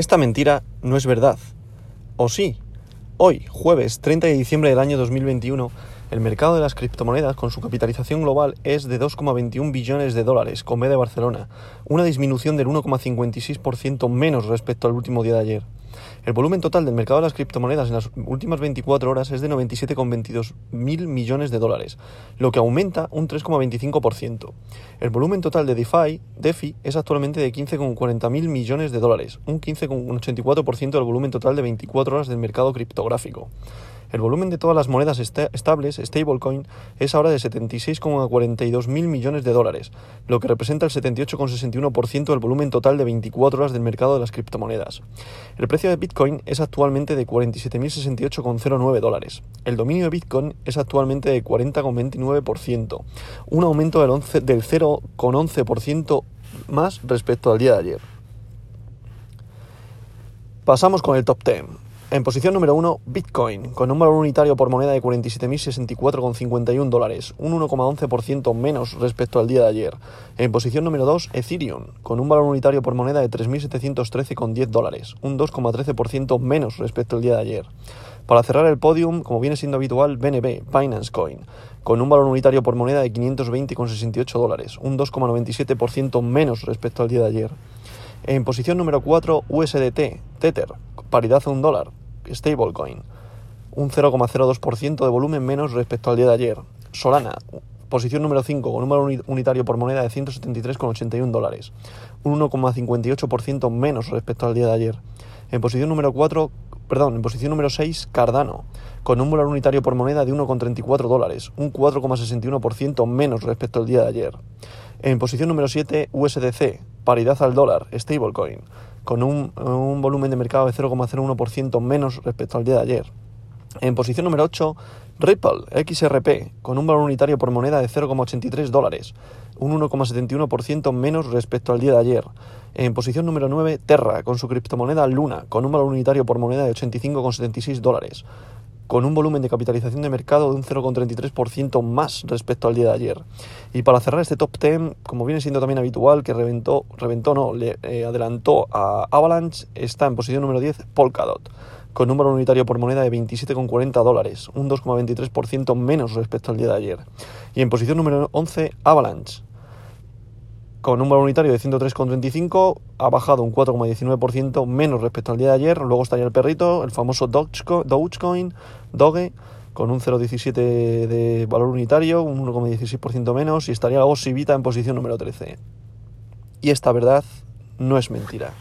Esta mentira no es verdad. ¿O sí? Hoy, jueves 30 de diciembre del año 2021, el mercado de las criptomonedas con su capitalización global es de 2,21 billones de dólares, con B de Barcelona, una disminución del 1,56% menos respecto al último día de ayer. El volumen total del mercado de las criptomonedas en las últimas 24 horas es de 97,22 mil millones de dólares, lo que aumenta un 3,25%. El volumen total de DeFi, DeFi es actualmente de 15,40 mil millones de dólares, un 15,84% del volumen total de 24 horas del mercado criptográfico. El volumen de todas las monedas estables, stablecoin, es ahora de 76,42 mil millones de dólares, lo que representa el 78,61% del volumen total de 24 horas del mercado de las criptomonedas. El precio de Bitcoin es actualmente de 47.068,09 dólares. El dominio de Bitcoin es actualmente de 40,29%, un aumento del, del 0,11% más respecto al día de ayer. Pasamos con el top 10. En posición número 1, Bitcoin, con un valor unitario por moneda de 47.064,51 dólares, un 1,11% menos respecto al día de ayer. En posición número 2, Ethereum, con un valor unitario por moneda de 3.713,10 dólares, un 2,13% menos respecto al día de ayer. Para cerrar el podium, como viene siendo habitual, BNB, Binance Coin, con un valor unitario por moneda de 520,68 dólares, un 2,97% menos respecto al día de ayer. En posición número 4, USDT, Tether, paridad a un dólar, stablecoin, un 0,02% de volumen menos respecto al día de ayer. Solana, posición número 5, con valor unitario por moneda de 173,81 dólares, un 1,58% menos respecto al día de ayer. En posición número 4, perdón, en posición número 6, Cardano, con un valor unitario por moneda de 1,34 dólares, un 4,61% menos respecto al día de ayer. En posición número 7, USDC, paridad al dólar, stablecoin, con un, volumen de mercado de 0,01% menos respecto al día de ayer. En posición número 8, Ripple XRP, con un valor unitario por moneda de 0,83 dólares, un 1,71% menos respecto al día de ayer. En posición número 9, Terra, con su criptomoneda Luna, con un valor unitario por moneda de 85,76 dólares, con un volumen de capitalización de mercado de un 0,33% más respecto al día de ayer. Y para cerrar este top 10, como viene siendo también habitual, que reventó, reventó no, le eh, adelantó a Avalanche, está en posición número 10 Polkadot, con número unitario por moneda de 27,40 dólares, un 2,23% menos respecto al día de ayer. Y en posición número 11 Avalanche, con un valor unitario de 103,35, ha bajado un 4,19% menos respecto al día de ayer. Luego estaría el perrito, el famoso Dogecoin, Doge, con un 0,17 de valor unitario, un 1,16% menos, y estaría la Osibita en posición número 13. Y esta verdad no es mentira.